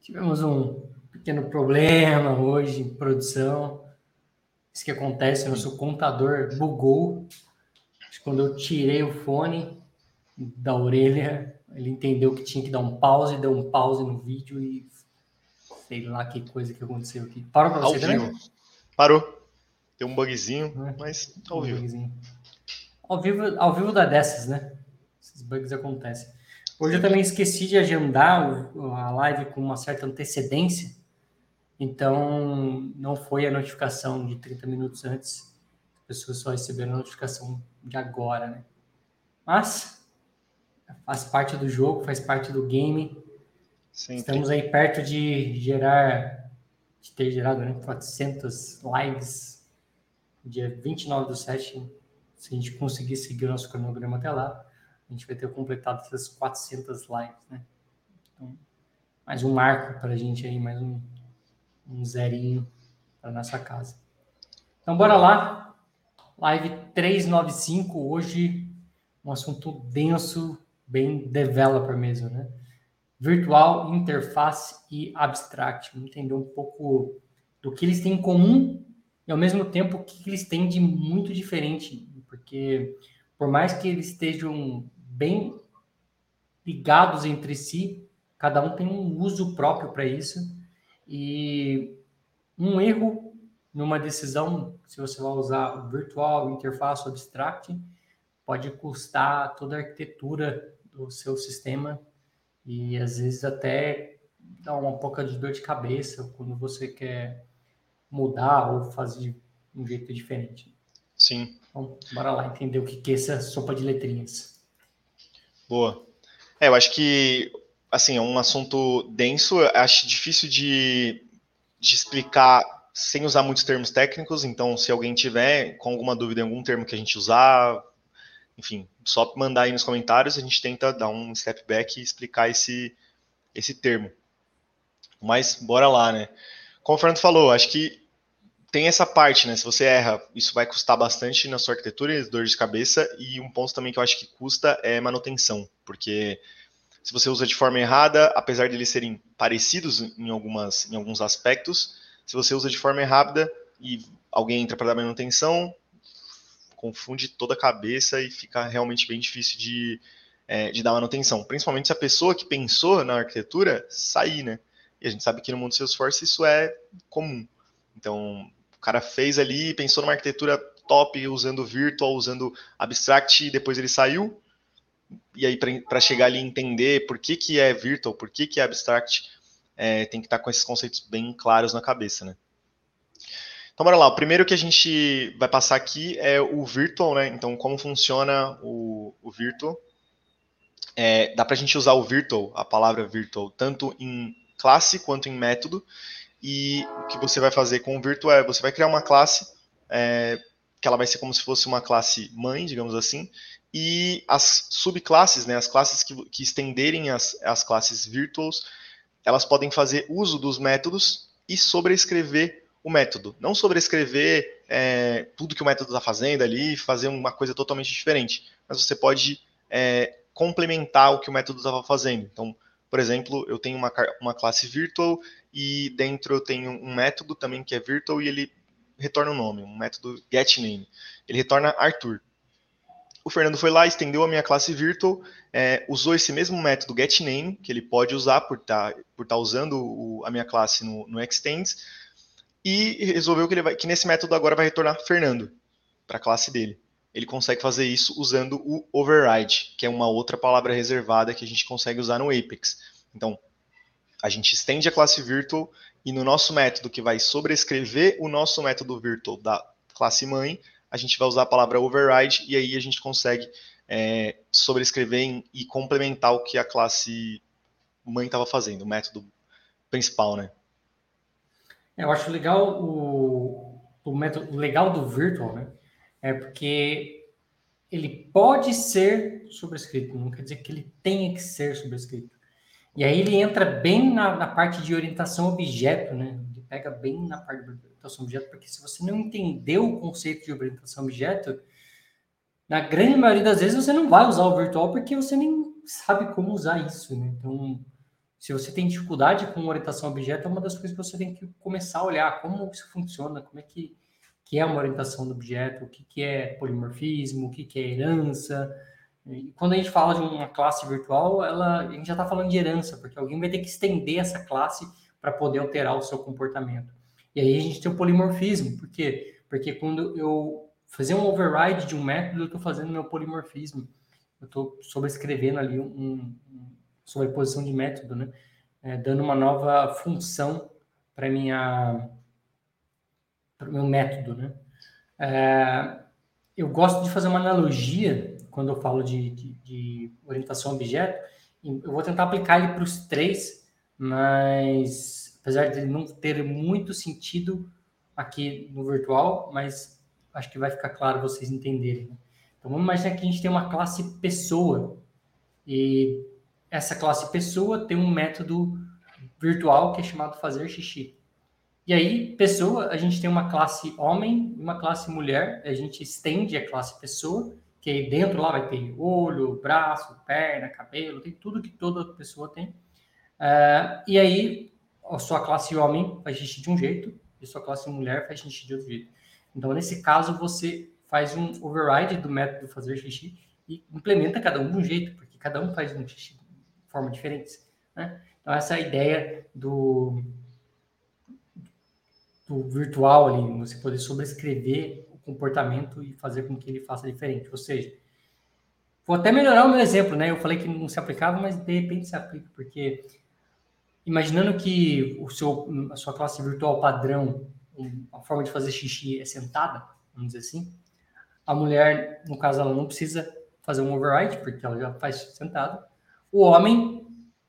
Tivemos um pequeno problema hoje em produção. Isso que acontece, nosso contador bugou. Quando eu tirei o fone da orelha, ele entendeu que tinha que dar um pause, deu um pause no vídeo e sei lá que coisa que aconteceu aqui. Parou para você também? Parou. Tem um bugzinho, é. mas ao vivo. Um ao vivo. Ao vivo dá dessas, né? Esses bugs acontecem. Hoje eu também esqueci de agendar a live com uma certa antecedência, então não foi a notificação de 30 minutos antes. As pessoas só receberam a notificação de agora, né? Mas faz parte do jogo, faz parte do game. Sempre. Estamos aí perto de gerar, de ter gerado né, 400 lives dia 29 do 7. Se a gente conseguir seguir o nosso cronograma até lá, a gente vai ter completado essas 400 lives, né? Então, mais um marco para a gente aí, mais um, um zerinho para nossa casa. Então, bora lá. Live 395, hoje um assunto denso, bem developer mesmo, né? Virtual, interface e abstract. Vamos entender um pouco do que eles têm em comum e, ao mesmo tempo, o que eles têm de muito diferente. Porque, por mais que eles estejam bem ligados entre si, cada um tem um uso próprio para isso. E um erro numa decisão, se você vai usar o virtual, interface ou abstract, pode custar toda a arquitetura do seu sistema e às vezes até dá uma pouca de dor de cabeça quando você quer mudar ou fazer de um jeito diferente. Sim. Então, bora lá entender o que é essa sopa de letrinhas. Boa. É, eu acho que, assim, é um assunto denso, acho difícil de, de explicar sem usar muitos termos técnicos, então se alguém tiver com alguma dúvida em algum termo que a gente usar, enfim, só mandar aí nos comentários, a gente tenta dar um step back e explicar esse, esse termo. Mas bora lá, né? Como o Fernando falou, acho que tem essa parte, né? Se você erra, isso vai custar bastante na sua arquitetura e dor de cabeça. E um ponto também que eu acho que custa é manutenção, porque se você usa de forma errada, apesar de eles serem parecidos em, algumas, em alguns aspectos, se você usa de forma errada e alguém entra para dar manutenção, confunde toda a cabeça e fica realmente bem difícil de, é, de dar manutenção. Principalmente se a pessoa que pensou na arquitetura sair, né? E a gente sabe que no mundo Salesforce isso é comum. Então, cara fez ali, pensou numa arquitetura top usando virtual, usando abstract, e depois ele saiu. E aí, para chegar ali e entender por que, que é virtual, por que, que é abstract, é, tem que estar tá com esses conceitos bem claros na cabeça, né? Então, bora lá. O primeiro que a gente vai passar aqui é o virtual, né? Então, como funciona o, o virtual. É, dá para a gente usar o virtual, a palavra virtual, tanto em classe quanto em método. E o que você vai fazer com o Virtual é você vai criar uma classe é, que ela vai ser como se fosse uma classe mãe, digamos assim, e as subclasses, né, as classes que, que estenderem as, as classes virtuals, elas podem fazer uso dos métodos e sobrescrever o método. Não sobrescrever é, tudo que o método está fazendo ali fazer uma coisa totalmente diferente, mas você pode é, complementar o que o método estava fazendo. Então, por exemplo, eu tenho uma, uma classe virtual e dentro tenho um método também que é virtual e ele retorna um nome, um método getName. Ele retorna Arthur. O Fernando foi lá, estendeu a minha classe virtual, é, usou esse mesmo método getName, que ele pode usar por estar tá, por tá usando o, a minha classe no, no extends, e resolveu que, ele vai, que nesse método agora vai retornar Fernando para a classe dele. Ele consegue fazer isso usando o override, que é uma outra palavra reservada que a gente consegue usar no Apex. Então, a gente estende a classe virtual e no nosso método que vai sobrescrever o nosso método virtual da classe mãe, a gente vai usar a palavra override e aí a gente consegue é, sobrescrever e complementar o que a classe mãe estava fazendo, o método principal, né? É, eu acho legal o, o método legal do virtual, né? É porque ele pode ser sobrescrito, não quer dizer que ele tenha que ser sobrescrito. E aí ele entra bem na, na parte de orientação objeto, né? Ele pega bem na parte de orientação objeto, porque se você não entendeu o conceito de orientação objeto, na grande maioria das vezes você não vai usar o virtual porque você nem sabe como usar isso, né? Então, Se você tem dificuldade com orientação objeto, é uma das coisas que você tem que começar a olhar como isso funciona, como é que, que é uma orientação do objeto, o que, que é polimorfismo, o que, que é herança. E quando a gente fala de uma classe virtual, ela, a gente já está falando de herança, porque alguém vai ter que estender essa classe para poder alterar o seu comportamento. E aí a gente tem o polimorfismo, por quê? Porque quando eu fazer um override de um método, eu estou fazendo meu polimorfismo. Eu estou sobrescrevendo ali um, um sobreposição de método, né? É, dando uma nova função para minha para meu método, né? É, eu gosto de fazer uma analogia quando eu falo de, de, de orientação objeto. Eu vou tentar aplicar ele para os três, mas apesar de não ter muito sentido aqui no virtual, mas acho que vai ficar claro vocês entenderem. Né? Então vamos imaginar que a gente tem uma classe pessoa e essa classe pessoa tem um método virtual que é chamado fazer xixi. E aí, pessoa, a gente tem uma classe homem e uma classe mulher, a gente estende a classe pessoa, que dentro lá vai ter olho, braço, perna, cabelo, tem tudo que toda pessoa tem. Uh, e aí, a sua classe homem faz xixi de um jeito e a sua classe mulher faz xixi de outro jeito. Então, nesse caso, você faz um override do método fazer xixi e implementa cada um de um jeito, porque cada um faz um xixi forma diferentes. Né? Então, essa é a ideia do, do virtual ali, você poder sobrescrever comportamento e fazer com que ele faça diferente. Ou seja, vou até melhorar o meu exemplo, né? Eu falei que não se aplicava, mas de repente se aplica, porque imaginando que o seu, a sua classe virtual padrão, a forma de fazer xixi é sentada, vamos dizer assim, a mulher, no caso, ela não precisa fazer um override, porque ela já faz sentado. O homem,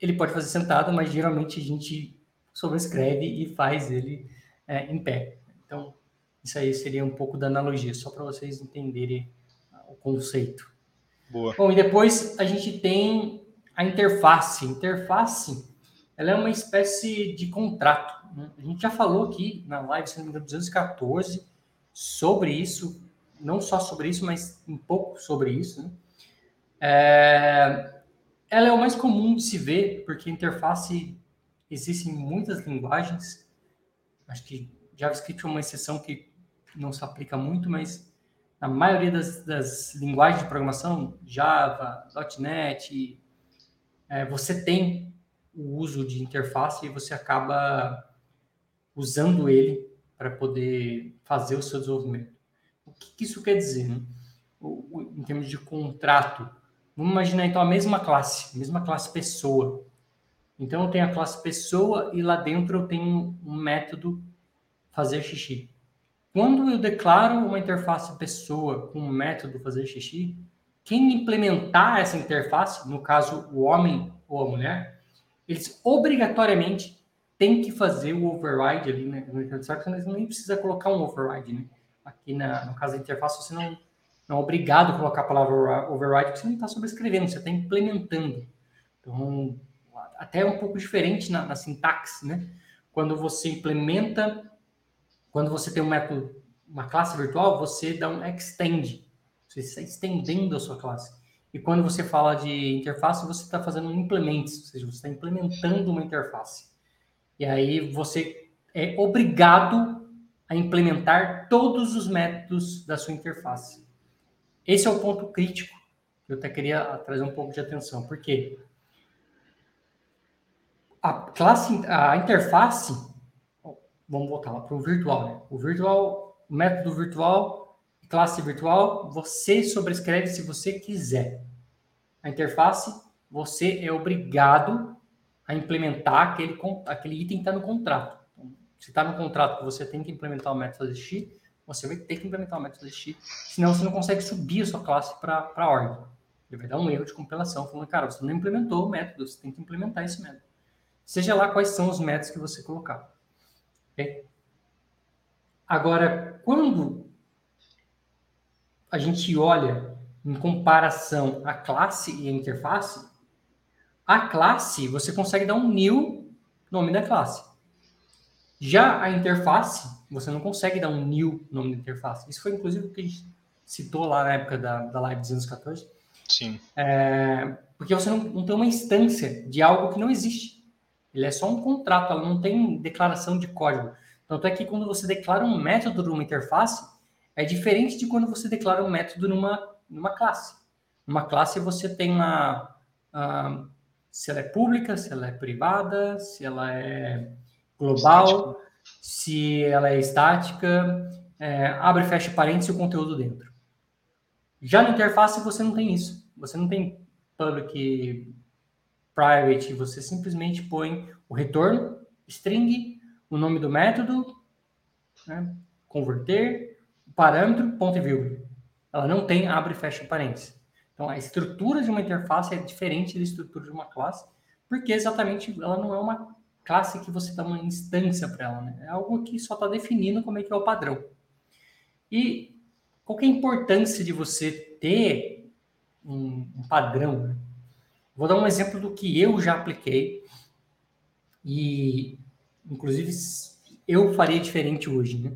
ele pode fazer sentado, mas geralmente a gente sobrescreve e faz ele é, em pé. Então, isso aí seria um pouco da analogia, só para vocês entenderem o conceito. Boa. Bom, e depois a gente tem a interface. Interface, ela é uma espécie de contrato. Né? A gente já falou aqui na live, se não me engano, 214, sobre isso, não só sobre isso, mas um pouco sobre isso. Né? É, ela é o mais comum de se ver, porque interface existem muitas linguagens. Acho que JavaScript é uma exceção que não se aplica muito, mas a maioria das, das linguagens de programação, Java, .NET, é, você tem o uso de interface e você acaba usando ele para poder fazer o seu desenvolvimento. O que, que isso quer dizer? Né? O, o, em termos de contrato, Vamos imaginar então a mesma classe, a mesma classe pessoa. Então eu tenho a classe pessoa e lá dentro eu tenho um método fazer xixi. Quando eu declaro uma interface pessoa com um método fazer xixi, quem implementar essa interface, no caso o homem ou a mulher, eles obrigatoriamente têm que fazer o override ali, né? No você nem precisa colocar um override, né? Aqui na, no caso da interface, você não não é obrigado a colocar a palavra override, porque você não está sobrescrevendo, você está implementando. Então, até é um pouco diferente na, na, sintaxe, né? Quando você implementa, quando você tem um método, uma classe virtual, você dá um extend, você está estendendo a sua classe. E quando você fala de interface, você está fazendo um implement, ou seja, você está implementando uma interface. E aí você é obrigado a implementar todos os métodos da sua interface. Esse é o ponto crítico que eu até queria trazer um pouco de atenção, porque a classe, a interface, vamos voltar lá para o virtual, né? O virtual, o método virtual, classe virtual, você sobrescreve se você quiser. A interface, você é obrigado a implementar aquele, aquele item que está no contrato. Então, se está no contrato que você tem que implementar o método existir, você vai ter que implementar o método XT, senão você não consegue subir a sua classe para a org. Ele vai dar um erro de compilação, falando, cara, você não implementou o método, você tem que implementar esse método. Seja lá quais são os métodos que você colocar. Okay? Agora, quando a gente olha em comparação a classe e a interface, a classe você consegue dar um new nome da classe. Já a interface você não consegue dar um new nome da interface. Isso foi inclusive o que a gente citou lá na época da, da live 214. Sim. É, porque você não, não tem uma instância de algo que não existe. Ele é só um contrato, ela não tem declaração de código. Tanto é que quando você declara um método numa interface, é diferente de quando você declara um método numa, numa classe. Numa classe você tem uma, uh, se ela é pública, se ela é privada, se ela é global, se ela é estática, é, abre e fecha parênteses e o conteúdo dentro. Já na interface você não tem isso. Você não tem public, private, você simplesmente põe o retorno, string, o nome do método, né, converter, parâmetro, ponto e vírgula. Ela não tem abre e fecha parênteses. Então, a estrutura de uma interface é diferente da estrutura de uma classe, porque exatamente ela não é uma classe que você dá uma instância para ela, né? É algo que só está definindo como é que é o padrão. E qual é a importância de você ter um, um padrão? Né? Vou dar um exemplo do que eu já apliquei e, inclusive, eu faria diferente hoje, né?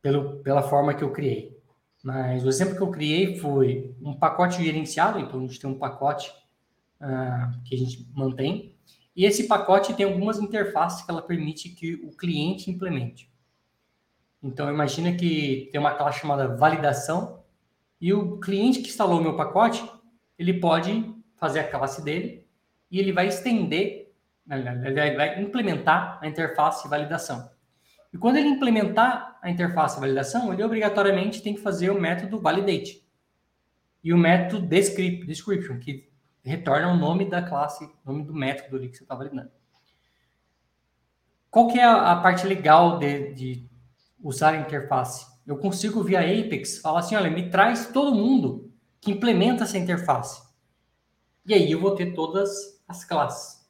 Pelo, pela forma que eu criei. Mas o exemplo que eu criei foi um pacote gerenciado, então a gente tem um pacote uh, que a gente mantém, e esse pacote tem algumas interfaces que ela permite que o cliente implemente. Então imagina que tem uma classe chamada validação, e o cliente que instalou o meu pacote, ele pode fazer a classe dele e ele vai estender, ele vai implementar a interface validação. E quando ele implementar a interface validação, ele obrigatoriamente tem que fazer o método validate e o método description, que retorna o nome da classe, o nome do método ali que você está validando. Qual que é a parte legal de, de, usar a interface? Eu consigo via Apex falar assim, olha, me traz todo mundo que implementa essa interface. E aí eu vou ter todas as classes.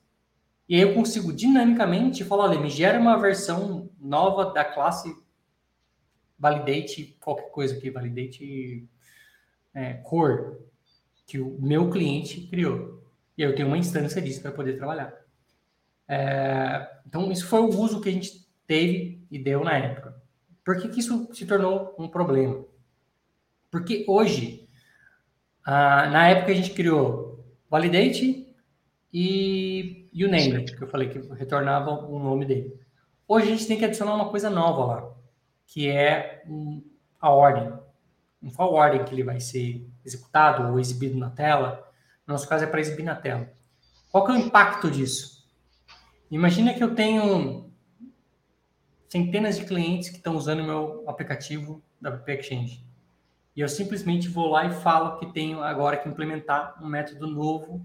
E aí eu consigo dinamicamente falar, olha, me gera uma versão nova da classe validate qualquer coisa aqui, validate é, core, que o meu cliente criou. E aí eu tenho uma instância disso para poder trabalhar. É, então, isso foi o uso que a gente teve e deu na época. Por que, que isso se tornou um problema? Porque hoje, ah, na época a gente criou validate e o name, que eu falei que retornava o nome dele. Hoje a gente tem que adicionar uma coisa nova lá, que é um, a ordem. Foi a ordem que ele vai ser executado ou exibido na tela. No nosso caso é para exibir na tela. Qual que é o impacto disso? Imagina que eu tenho centenas de clientes que estão usando meu aplicativo da App Exchange. E eu simplesmente vou lá e falo que tenho agora que implementar um método novo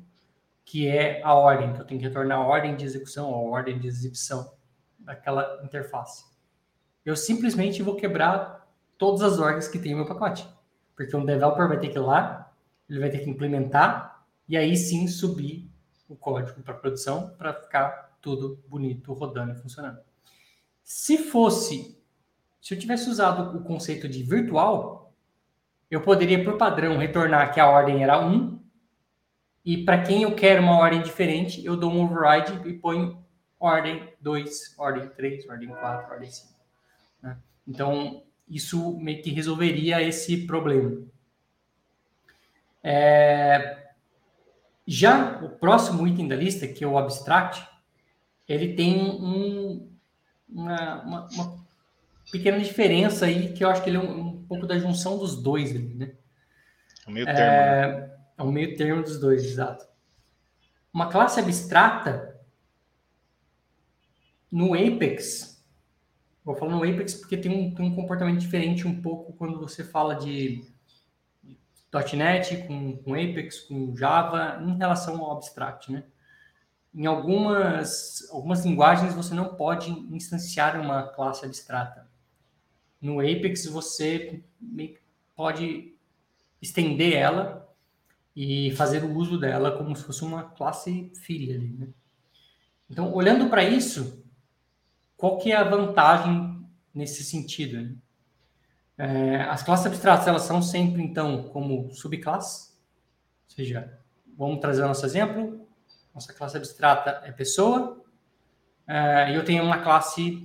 que é a ordem, que eu tenho que retornar a ordem de execução, a ordem de exibição daquela interface. Eu simplesmente vou quebrar todas as ordens que tem no meu pacote. Porque um developer vai ter que ir lá, ele vai ter que implementar e aí sim subir o código para produção para ficar tudo bonito, rodando e funcionando. Se fosse, se eu tivesse usado o conceito de virtual, eu poderia, por padrão, retornar que a ordem era 1 e para quem eu quero uma ordem diferente, eu dou um override e ponho ordem 2, ordem 3, ordem 4, ordem 5. Né? Então, isso meio que resolveria esse problema. É... Já o próximo item da lista, que é o abstract, ele tem um, uma, uma, uma, pequena diferença aí, que eu acho que ele é um, um pouco da junção dos dois ali, né? O meio termo, é... né? É um meio termo dos dois, exato. Uma classe abstrata no Apex, vou falar no Apex porque tem um, tem um comportamento diferente um pouco quando você fala de .NET com, com Apex, com Java, em relação ao abstract, né? Em algumas, algumas linguagens você não pode instanciar uma classe abstrata. No Apex você pode estender ela e fazer o uso dela como se fosse uma classe filha ali, né? Então, olhando para isso, qual que é a vantagem nesse sentido? Né? É, as classes abstratas, elas são sempre, então, como subclasse, ou seja, vamos trazer o nosso exemplo, nossa classe abstrata é pessoa, é, eu tenho uma classe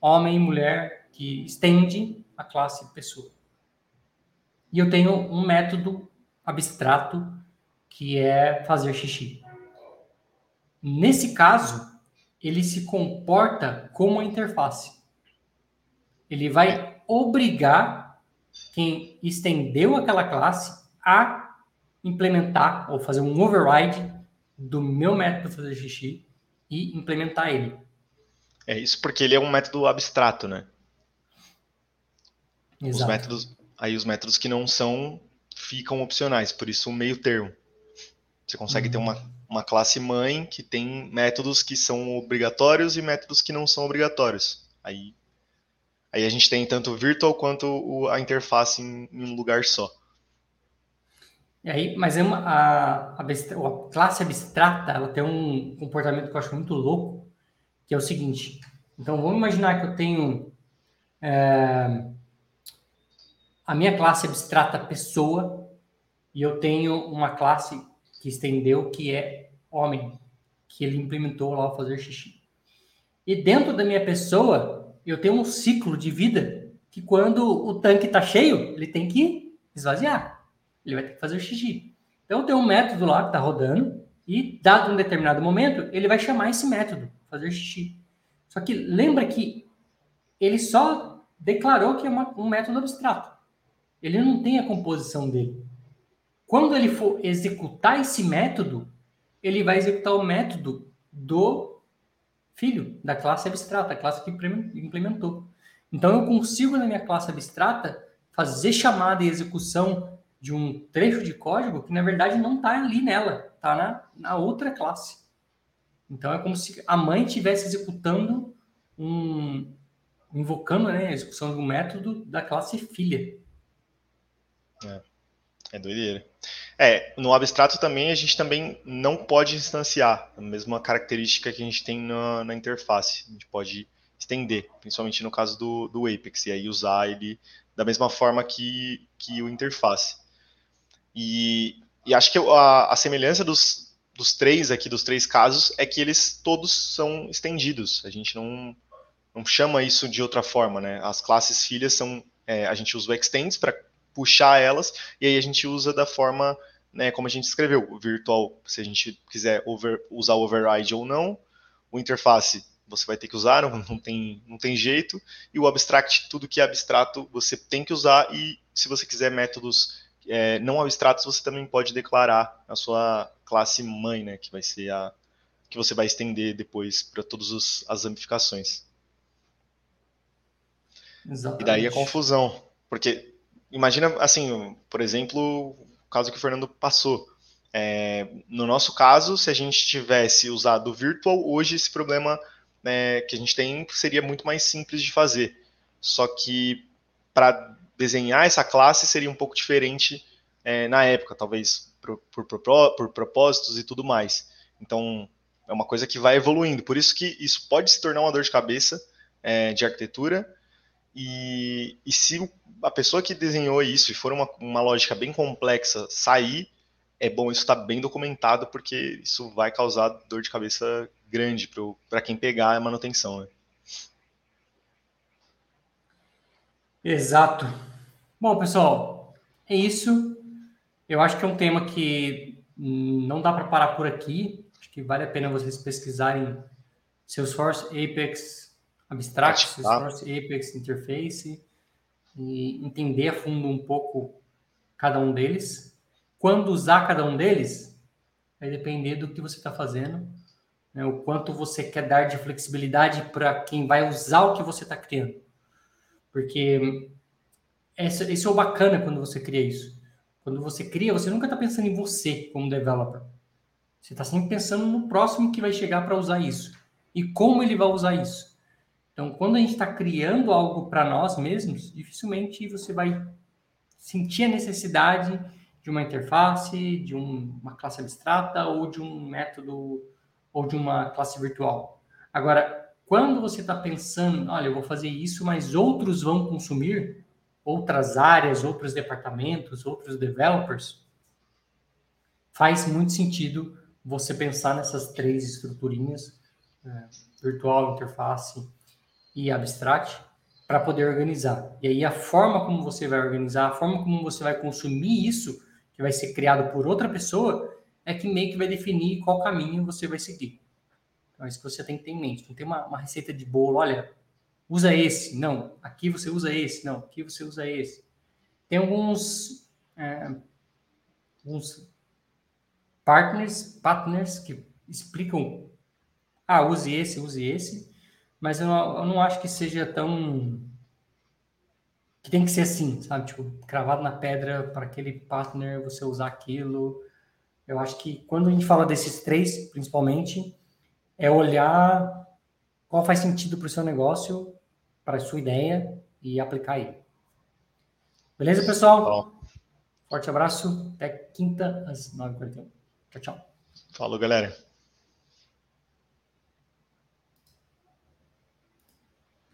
homem e mulher que estende a classe pessoa. E eu tenho um método abstrato que é fazer xixi. Nesse caso, ele se comporta como uma interface. Ele vai obrigar quem estendeu aquela classe a implementar ou fazer um override do meu método fazer xixi e implementar ele. É isso porque ele é um método abstrato, né? Exato. Os métodos, aí os métodos que não são ficam opcionais, por isso o meio termo. Você consegue uhum. ter uma, uma classe mãe que tem métodos que são obrigatórios e métodos que não são obrigatórios. Aí, aí a gente tem tanto o virtual quanto o, a interface em, em, um lugar só. E aí, mas é uma, a, a, a classe abstrata ela tem um comportamento que eu acho muito louco, que é o seguinte. Então, vamos imaginar que eu tenho é, a minha classe abstrata pessoa e eu tenho uma classe que estendeu que é homem, que ele implementou lá ao fazer xixi. E dentro da minha pessoa, eu tenho um ciclo de vida que quando o tanque está cheio, ele tem que esvaziar. Ele vai ter que fazer xixi. Então, tem um método lá que está rodando e, dado um determinado momento, ele vai chamar esse método, fazer xixi. Só que lembra que ele só declarou que é uma, um método abstrato. Ele não tem a composição dele. Quando ele for executar esse método, ele vai executar o método do filho, da classe abstrata, a classe que implementou. Então, eu consigo, na minha classe abstrata, fazer chamada e execução de um trecho de código que na verdade não está ali nela, está na, na outra classe. Então é como se a mãe estivesse executando um invocando né, a execução de um método da classe filha. É, é doideira. É, no abstrato também a gente também não pode instanciar a mesma característica que a gente tem na, na interface. A gente pode estender, principalmente no caso do, do Apex, e aí usar ele da mesma forma que, que o interface. E, e acho que a, a semelhança dos, dos três aqui, dos três casos, é que eles todos são estendidos. A gente não, não chama isso de outra forma, né? As classes filhas são, é, a gente usa o extends para puxar elas, e aí a gente usa da forma, né, como a gente escreveu, o virtual, se a gente quiser over, usar o override ou não, o interface você vai ter que usar, não, não, tem, não tem jeito, e o abstract, tudo que é abstrato, você tem que usar, e se você quiser métodos é, não abstratos, você também pode declarar a sua classe mãe, né, que vai ser a que você vai estender depois para todas as ramificações. Exatamente. E daí a confusão, porque imagina assim, por exemplo, o caso que o Fernando passou. É, no nosso caso, se a gente tivesse usado o virtual, hoje esse problema né, que a gente tem seria muito mais simples de fazer. Só que para desenhar essa classe seria um pouco diferente é, na época, talvez por, por, por, por, propósitos e tudo mais. Então, é uma coisa que vai evoluindo. Por isso que isso pode se tornar uma dor de cabeça é, de arquitetura. E, e, se a pessoa que desenhou isso e for uma, uma lógica bem complexa sair, é bom isso estar tá bem documentado, porque isso vai causar dor de cabeça grande para quem pegar a manutenção. Né? Exato. Bom, pessoal, é isso. Eu acho que é um tema que não dá para parar por aqui. Acho que vale a pena vocês pesquisarem Salesforce, Apex, Abstract, Salesforce, Apex, Interface e entender a fundo um pouco cada um deles. Quando usar cada um deles, vai depender do que você está fazendo, né? o quanto você quer dar de flexibilidade para quem vai usar o que você está criando. Porque esse, esse é o bacana quando você cria isso. Quando você cria, você nunca está pensando em você como developer. Você está sempre pensando no próximo que vai chegar para usar isso e como ele vai usar isso. Então, quando a gente está criando algo para nós mesmos, dificilmente você vai sentir a necessidade de uma interface, de um, uma classe abstrata ou de um método ou de uma classe virtual. Agora, quando você está pensando, olha, eu vou fazer isso, mas outros vão consumir, outras áreas, outros departamentos, outros developers, faz muito sentido você pensar nessas três estruturinhas, é, virtual, interface e abstract, para poder organizar. E aí a forma como você vai organizar, a forma como você vai consumir isso, que vai ser criado por outra pessoa, é que meio que vai definir qual caminho você vai seguir. Então, é isso que você tem que ter em mente. Não tem uma, uma receita de bolo, olha, usa esse, não, aqui você usa esse, não, aqui você usa esse. Tem alguns, é, alguns partners, partners que explicam, ah, use esse, use esse, mas eu não, eu não acho que seja tão que tem que ser assim, sabe? Tipo, cravado na pedra para aquele partner você usar aquilo. Eu acho que quando a gente fala desses três, principalmente, é olhar qual faz sentido para o seu negócio, para a sua ideia e aplicar aí. Beleza, pessoal? Bom. Forte abraço. Até quinta às 9h41. Tchau, tchau. Falou, galera.